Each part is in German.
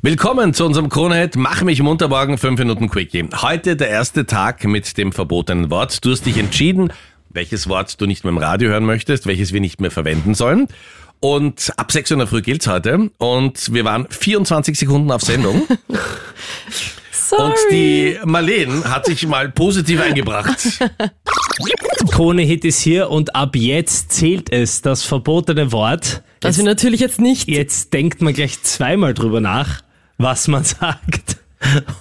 Willkommen zu unserem Kronehit Mach mich munter morgen 5 Minuten Quickie. Heute der erste Tag mit dem verbotenen Wort. Du hast dich entschieden, welches Wort du nicht mehr im Radio hören möchtest, welches wir nicht mehr verwenden sollen. Und ab 6 Uhr in der Früh gilt's heute. Und wir waren 24 Sekunden auf Sendung. Sorry. Und die Marleen hat sich mal positiv eingebracht. Krone-Hit ist hier und ab jetzt zählt es, das verbotene Wort. das wir natürlich jetzt nicht. Jetzt denkt man gleich zweimal drüber nach, was man sagt.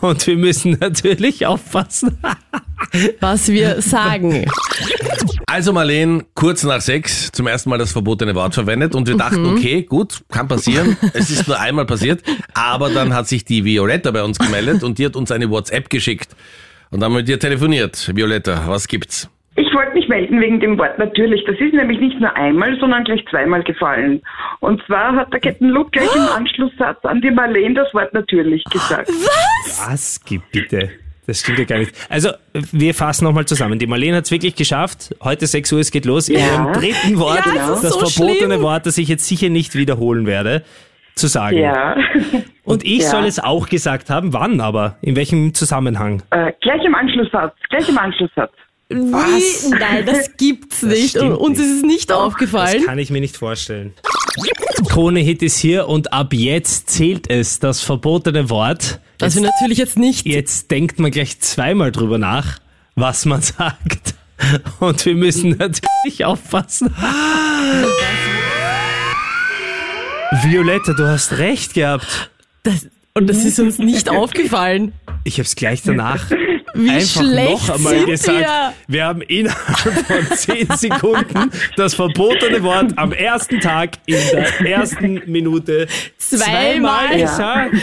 Und wir müssen natürlich aufpassen. was wir sagen. Also Marleen, kurz nach sechs, zum ersten Mal das verbotene Wort verwendet und wir dachten, okay, gut, kann passieren. Es ist nur einmal passiert. Aber dann hat sich die Violetta bei uns gemeldet und die hat uns eine WhatsApp geschickt. Und dann haben wir mit dir telefoniert. Violetta, was gibt's? Ich wollte mich melden wegen dem Wort natürlich. Das ist nämlich nicht nur einmal, sondern gleich zweimal gefallen. Und zwar hat der Captain Luke gleich im Anschlusssatz an die Marlene das Wort natürlich gesagt. Was gibt bitte? Das stimmt ja gar nicht. Also, wir fassen nochmal zusammen. Die Marlene hat es wirklich geschafft. Heute 6 Uhr, es geht los. In Ja. ihrem dritten Wort, Ja, es ist das so verbotene schlimm. Wort, das ich jetzt sicher nicht wiederholen werde, zu sagen. Ja. Und ich Ja. soll es auch gesagt haben. Wann aber? In welchem Zusammenhang? Äh, gleich im Anschlusssatz. Gleich im Anschlusssatz. Wie? Nein, das gibt's nicht. stimmt Und uns nicht. ist es nicht Das aufgefallen. kann ich mir nicht vorstellen. Krone-Hit ist hier und ab jetzt zählt es, das verbotene Wort. Das wir natürlich jetzt nicht. Jetzt denkt man gleich zweimal drüber nach, was man sagt. Und wir müssen natürlich aufpassen. Violetta, du hast recht gehabt. Das, und das ist uns nicht aufgefallen. Ich habe es gleich danach Wie einfach noch einmal gesagt. wir. Wir haben innerhalb von 10 Sekunden das verbotene Wort am ersten Tag in der ersten Minute Zweimal. zweimal gesagt.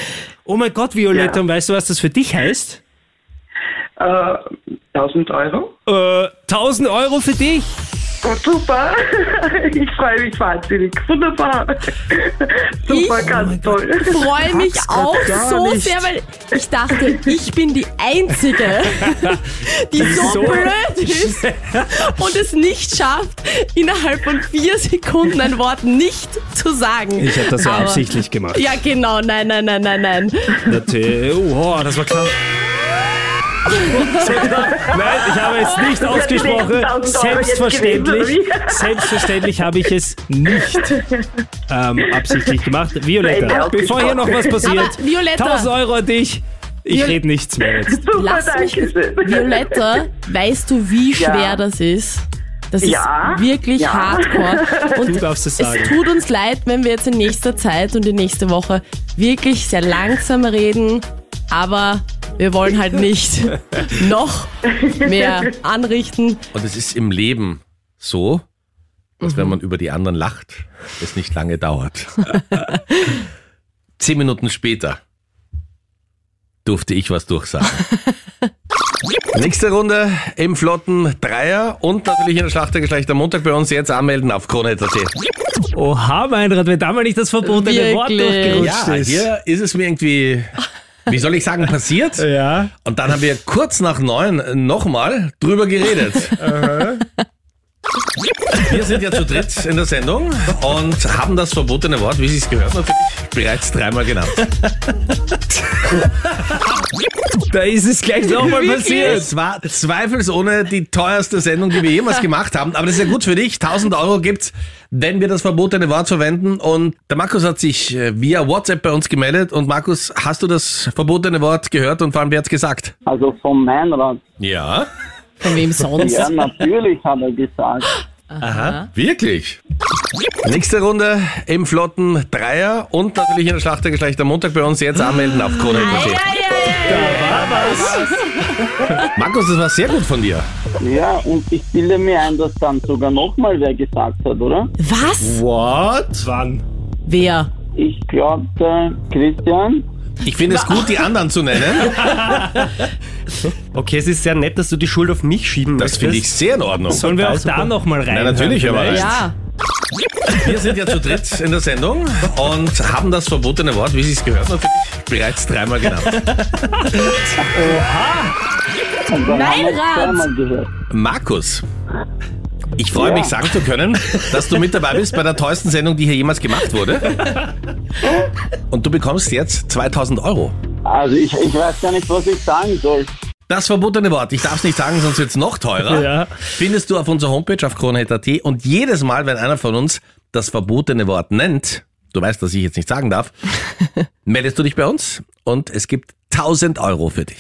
Oh mein Gott, Violetta, Ja. und weißt du, was das für dich heißt? Äh, 1000 Euro. Äh, 1000 Euro für dich. Oh, super. Ich freue mich wahnsinnig. Wunderbar. Super, Ich- ganz toll. freue mich auch so nicht. sehr, weil ich dachte, ich bin die Einzige, die so, So blöd ist und es nicht schafft, innerhalb von vier Sekunden ein Wort nicht zu sagen. Ich habe das ja Aber- absichtlich gemacht. Ja, genau, nein, nein, nein, nein, nein. Natürlich. Oh, das war klar. Nein, ich habe es nicht ausgesprochen. die nächsten 1000 Euro jetzt Selbstverständlich, selbstverständlich habe ich es nicht ähm, absichtlich gemacht. Violetta, bevor hier noch was passiert, Aber Violetta- 1000 Euro an dich. Ich Viol- rede nichts mehr jetzt. Super, Lass mich. Violetta, weißt du, wie schwer Ja. das ist? Das Ja, ist wirklich ja. hardcore. Du Und darfst es es sagen. tut uns leid, wenn wir jetzt in nächster Zeit und in nächste Woche wirklich sehr langsam reden, aber wir wollen halt nicht noch mehr anrichten. Und es ist im Leben so, dass wenn man über die anderen lacht, es nicht lange dauert. Zehn Minuten später durfte ich was durchsagen. Nächste Runde im flotten Dreier und natürlich in der Schlacht der Geschlechter Montag bei uns jetzt anmelden auf krone.at. Oha, Meinrad, wenn da mal nicht das verbotene Wort durchgerutscht Ja, ist. hier ist es mir irgendwie, wie soll ich sagen, passiert. Ja. Und dann haben wir kurz nach neun nochmal drüber geredet. Wir sind ja zu dritt in der Sendung und haben das verbotene Wort, wie Sie es gehört natürlich, bereits dreimal genannt. Da ist es gleich nochmal passiert. Es war zweifelsohne die teuerste Sendung, die wir jemals gemacht haben. Aber das ist ja gut für dich. 1000 Euro gibt's, wenn wir das verbotene Wort verwenden. Und der Markus hat sich äh, via WhatsApp bei uns gemeldet. Und Markus, hast du das verbotene Wort gehört und vor allem wer hat's gesagt? Also vom Meinrad. Ja. Von wem sonst? Ja, natürlich hat er gesagt. Aha. Wirklich? Nächste Runde im flotten Dreier und natürlich in der Schlacht der Geschlechter Montag bei uns jetzt anmelden auf krone.at. Markus, das war sehr gut von dir. Ja, und ich bilde mir ein, dass dann sogar nochmal wer gesagt hat, oder? Was? What? Wann? Wer? Ich glaube, Christian. Ich finde es gut, die anderen zu nennen. Okay, es ist sehr nett, dass du die Schuld auf mich schieben Das finde ich sehr in Ordnung. Sollen wir auch Super. da nochmal rein? Na, natürlich, aber- Ja. Wir sind ja zu dritt in der Sendung und haben das verbotene Wort, wie Sie es gehört natürlich, bereits dreimal genannt. Und dann haben wir es Meinrad! zweimal gehört. Markus, Ich freue Ja. mich sagen zu können, dass du mit dabei bist bei der teuersten Sendung, die hier jemals gemacht wurde. Und du bekommst jetzt 2000 Euro. Also ich, ich weiß gar nicht, was ich sagen soll. Das verbotene Wort, ich darf es nicht sagen, sonst wird es noch teurer. Ja. Findest du auf unserer Homepage auf kronehit.at und jedes Mal, wenn einer von uns das verbotene Wort nennt, du weißt, dass ich jetzt nicht sagen darf, meldest du dich bei uns und es gibt 1000 Euro für dich.